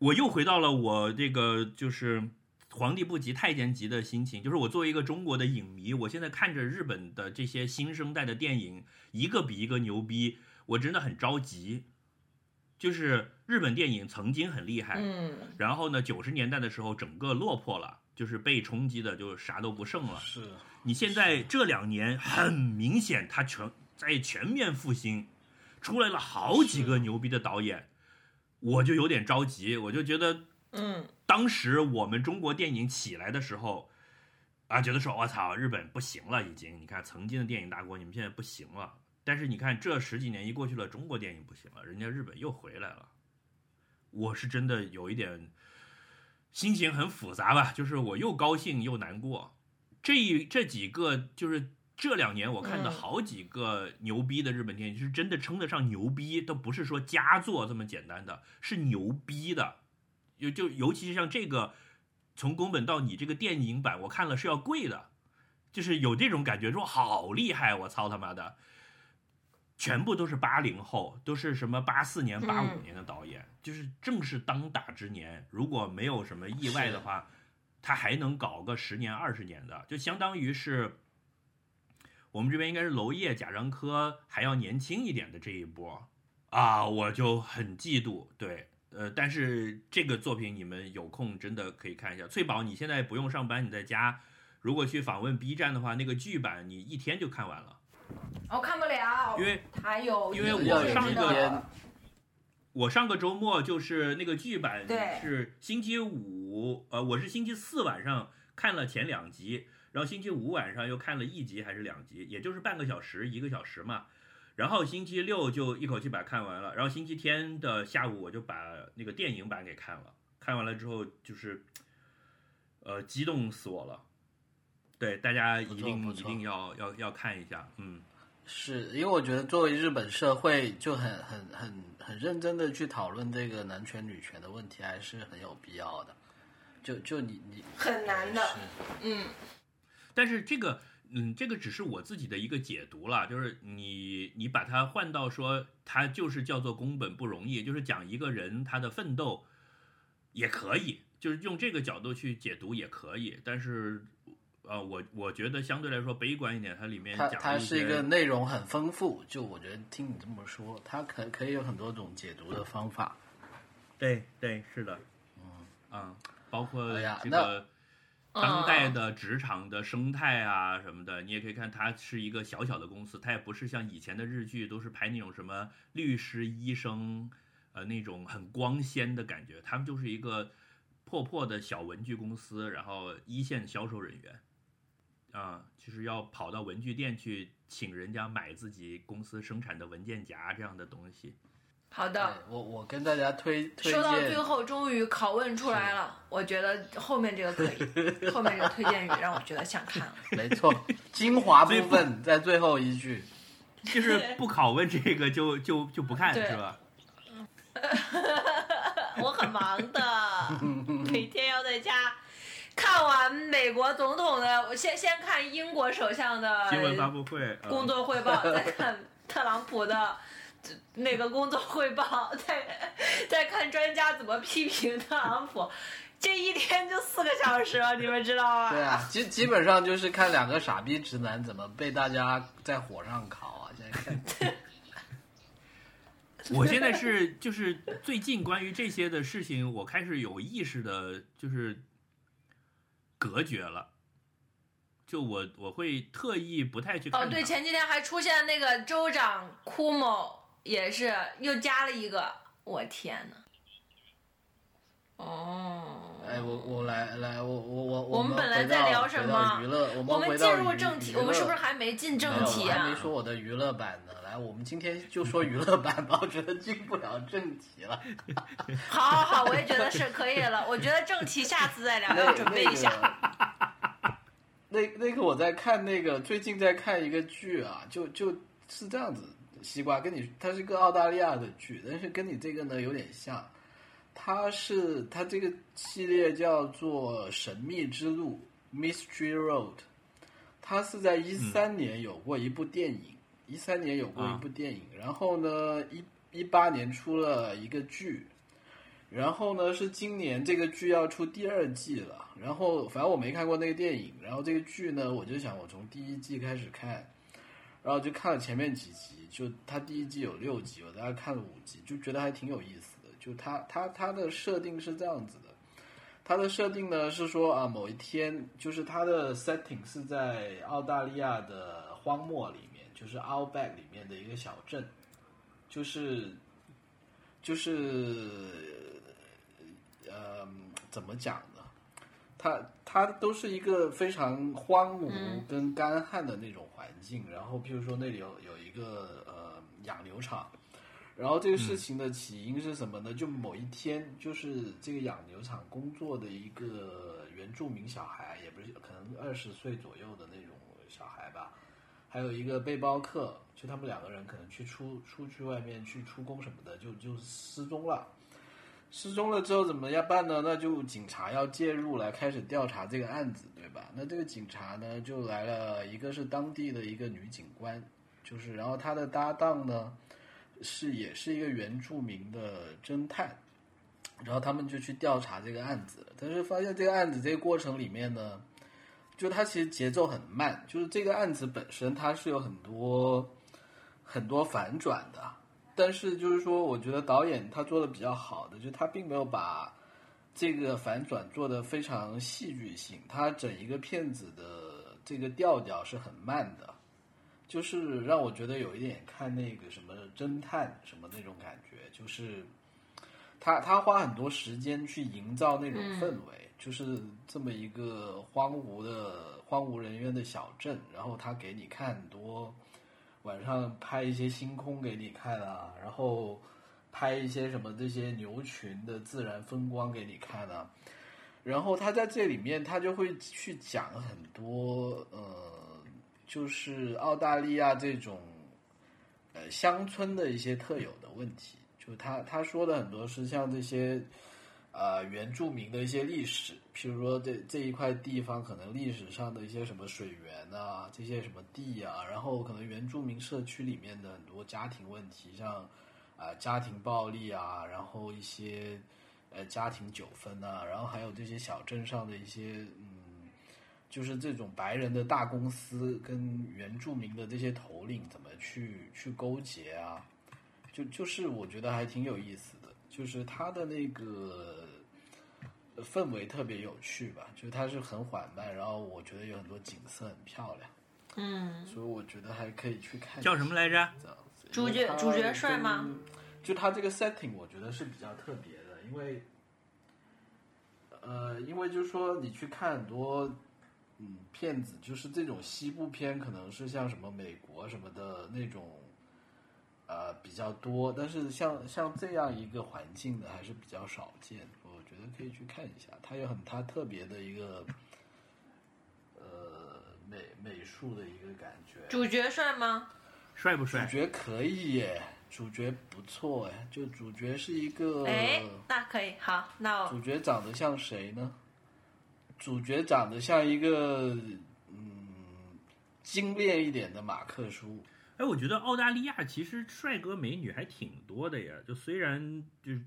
我又回到了我这个就是皇帝不急太监急的心情，就是我作为一个中国的影迷，我现在看着日本的这些新生代的电影，一个比一个牛逼，我真的很着急。就是日本电影曾经很厉害，嗯，然后呢，九十年代的时候整个落魄了，就是被冲击的就啥都不剩了。是你现在这两年很明显，它全在全面复兴，出来了好几个牛逼的导演，我就有点着急，我就觉得嗯，当时我们中国电影起来的时候，啊，觉得说我操，日本不行了，已经，你看曾经的电影大国，你们现在不行了。但是你看这十几年一过去了，中国电影不行了，人家日本又回来了。我是真的有一点心情很复杂吧，就是我又高兴又难过。这一这几个就是这两年我看的嗯好几个牛逼的日本电影，是真的称得上牛逼，都不是说佳作这么简单的，是牛逼的。就就尤其是像这个，从宫本到你这个电影版，我看了是要贵的，就是有这种感觉，说好厉害，我操他妈的！全部都是八零后，都是什么八四年、八五嗯年的导演，就是正是当打之年。如果没有什么意外的话，他还能搞个十年、二十年的，就相当于是我们这边应该是娄烨、贾樟柯还要年轻一点的这一波啊，我就很嫉妒。对，呃，但是这个作品你们有空真的可以看一下。翠宝，你现在不用上班，你在家，如果去访问 B 站的话，那个剧版你一天就看完了，我看不了，因为还有因为我上个我上个周末就是那个剧版对是星期五，呃，我是星期四晚上看了前两集，然后星期五晚上又看了一集还是两集，也就是半个小时一个小时嘛。然后星期六就一口气把它看完了，然后星期天的下午我就把那个电影版给看了，看完了之后就是，呃，激动死我了。对，大家一定一定要要要看一下，嗯。是因为我觉得作为日本社会就很很很很认真的去讨论这个男权女权的问题，还是很有必要的。就就你你很难的是，嗯，但是这个，嗯，这个只是我自己的一个解读了，就是你你把它换到说，它就是叫做宫本不容易，就是讲一个人他的奋斗，也可以，就是用这个角度去解读也可以。但是，呃，我我觉得相对来说悲观一点，它里面它讲了一它是一个，内容很丰富，就我觉得听你这么说，它可可以有很多种解读的方法。对对是的，嗯啊，包括哎呀那这个。当代的职场的生态啊什么的，你也可以看，它是一个小小的公司，它也不是像以前的日剧都是拍那种什么律师、医生，呃，那种很光鲜的感觉。他们就是一个破破的小文具公司，然后一线销售人员，啊，就是要跑到文具店去请人家买自己公司生产的文件夹这样的东西。对好的。我我跟大家推推说到最，后，终于拷问出来了，我觉得后面这个可以，后面这个推荐语让我觉得想看了。没错，精华部分在最后一句。就是不拷问这个就就就不看是吧？我很忙的，每天要在家看完美国总统的，我先先看英国首相的新闻发布会，呃工作汇报，再看特朗普的那个工作汇报，再再看专家怎么批评特朗普。这一天就四个小时了，你们知道吗？对啊，基基本上就是看两个傻逼直男怎么被大家在火上烤啊！现在看，我现在是就是最近关于这些的事情，我开始有意识的，就是隔绝了。就我我会特意不太去看哦，对，前几天还出现那个州长库某，也是又加了一个，我天呐。哦，哎，我我来来，我我我我们们本来在聊什么娱乐，我我们进入正题，我们是不是还没进正题啊我还没？说我的娱乐版呢。来，我们今天就说娱乐版吧，我觉得进不了正题了。好好好，我也觉得是可以了。我觉得正题下次再聊，要准备一下。那那个我在看那个最近在看一个剧啊，就就是这样子。西瓜跟你，它是个澳大利亚的剧，但是跟你这个呢有点像。它是它这个系列叫做《神秘之路》（Mystery Road），它是在一三年有过一部电影，一三年有过一部电影，然后呢，一一八年出了一个剧，然后呢是今年这个剧要出第二季了，然后反正我没看过那个电影，然后这个剧呢，我就想我从第一季开始看，然后就看了前面几集，就它第一季有六集，我大概看了五集，就觉得还挺有意思的，就它它它的设定是这样子的。它的设定呢是说啊，某一天就是它的 setting 是在澳大利亚的荒漠里面，就是 Outback 里面的一个小镇，就是就是呃怎么讲呢？它它都是一个非常荒芜跟干旱的那种环境，然后譬如说那里有有一个呃养牛场。然后这个事情的起因是什么呢？就某一天，就是这个养牛场工作的一个原住民小孩，也不是可能二十岁左右的那种小孩吧，还有一个背包客，就他们两个人可能去出出去外面去出工什么的，就就失踪了。失踪了之后怎么样办呢？那就警察要介入来开始调查这个案子，对吧？那这个警察呢就来了，一个是当地的一个女警官，就是然后他的搭档呢。是，也是一个原住民的侦探，然后他们就去调查这个案子，但是发现这个案子这个过程里面呢，就它其实节奏很慢，就是这个案子本身它是有很多很多反转的，但是就是说，我觉得导演他做的比较好的，就他并没有把这个反转做的非常戏剧性，他整一个片子的这个调调是很慢的。就是让我觉得有一点看那个什么侦探什么那种感觉，就是他他花很多时间去营造那种氛围，就是这么一个荒芜的荒无人烟的小镇，然后他给你看很多晚上拍一些星空给你看啊，然后拍一些什么这些牛群的自然风光给你看啊，然后他在这里面他就会去讲很多呃。就是澳大利亚这种，呃，乡村的一些特有的问题，就他他说的很多是像这些，呃，原住民的一些历史，譬如说这这一块地方可能历史上的一些什么水源啊，这些什么地啊，然后可能原住民社区里面的很多家庭问题，像啊家庭暴力啊，然后一些呃家庭纠纷啊，然后还有这些小镇上的一些嗯。就是这种白人的大公司跟原住民的这些头领怎么去去勾结啊？就就是我觉得还挺有意思，就是它的那个氛围特别有趣吧，就是它是很缓慢，然后我觉得有很多景色很漂亮，嗯，所以我觉得还可以去看。叫什么来着？这样子。主角主角帅吗？就他这个 setting 我觉得是比较特别的，因为呃，因为就是说你去看很多。嗯，片子就是这种西部片，可能是像什么美国什么的那种，呃，比较多。但是像像这样一个环境的还是比较少见。我觉得可以去看一下，它有很它特别的一个，呃，美美术的一个感觉。主角帅吗？帅不帅？主角可以耶，主角不错哎，就主角是一个。哎，那可以，好，那主角长得像谁呢？主角长得像一个嗯精炼一点的马克叔。哎，我觉得澳大利亚其实帅哥美女还挺多的呀。就虽然就是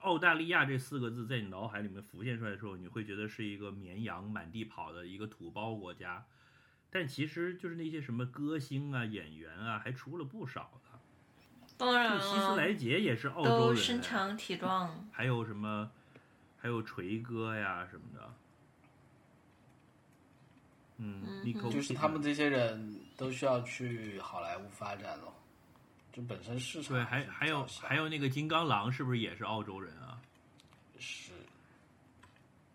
澳大利亚这四个字在你脑海里面浮现出来的时候，你会觉得是一个绵羊满地跑的一个土包国家，但其实就是那些什么歌星啊、演员啊，还出了不少的。当然了，希斯莱杰也是澳洲人，身强体壮。还有什么？还有锤哥呀什么的，嗯，就是他们这些人都需要去好莱坞发展了，就本身市场对，还还有还有那个金刚狼是不是也是澳洲人啊？是，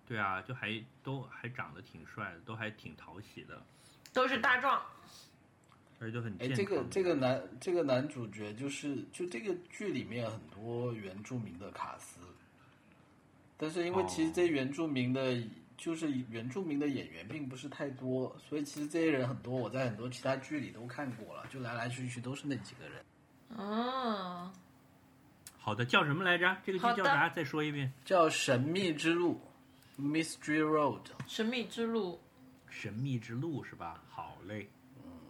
对啊，就还都还长得挺帅的，都还挺讨喜的，都是大壮，而且都很哎，这个这个男这个男主角就是就这个剧里面很多原住民的卡斯。但是因为其实这原住民的，就是原住民的演员并不是太多，所以其实这些人很多，我在很多其他剧里都看过了，就来来去去都是那几个人。哦，好的，叫什么来着？这个剧叫啥？再说一遍。叫《神秘之路》，Mystery Road。神秘之路。神秘之路是吧？好嘞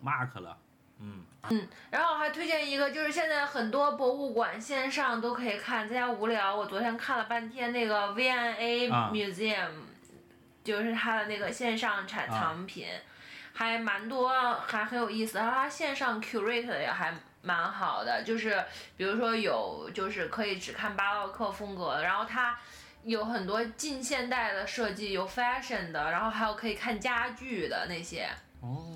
，mark 了，嗯嗯，然后还推荐一个，就是现在很多博物馆线上都可以看，在家无聊，我昨天看了半天那个 V&A 啊 Museum，、就是它的那个线上产啊藏品，还蛮多，还很有意思。然后它线上 curate 的也还蛮好的，就是比如说有就是可以只看巴洛克风格的，然后它。有很多近现代的设计，有 fashion 的，然后还有可以看家具的那些，哦，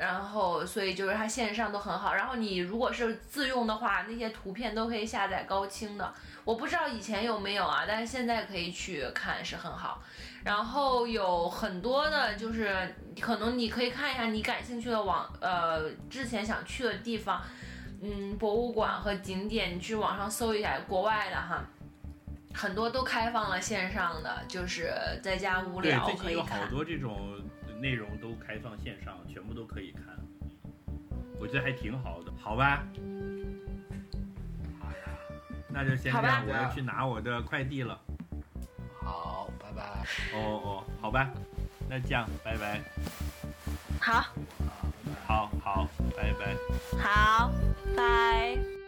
然后所以就是它线上都很好。然后你如果是自用的话，那些图片都可以下载高清的。我不知道以前有没有啊，但是现在可以去看是很好。然后有很多的，就是可能你可以看一下你感兴趣的网呃之前想去的地方，嗯，博物馆和景点，你去网上搜一下国外的哈。很多都开放了线上的，就是在家无对，聊最近有可以看好。多这种内容都开放线上，全部都可以看，我觉得还挺好的，好吧？那就先这样，我要去拿我的快递了。好，拜拜。哦哦，好吧，那这样，拜拜。好，好好，拜拜。好，拜。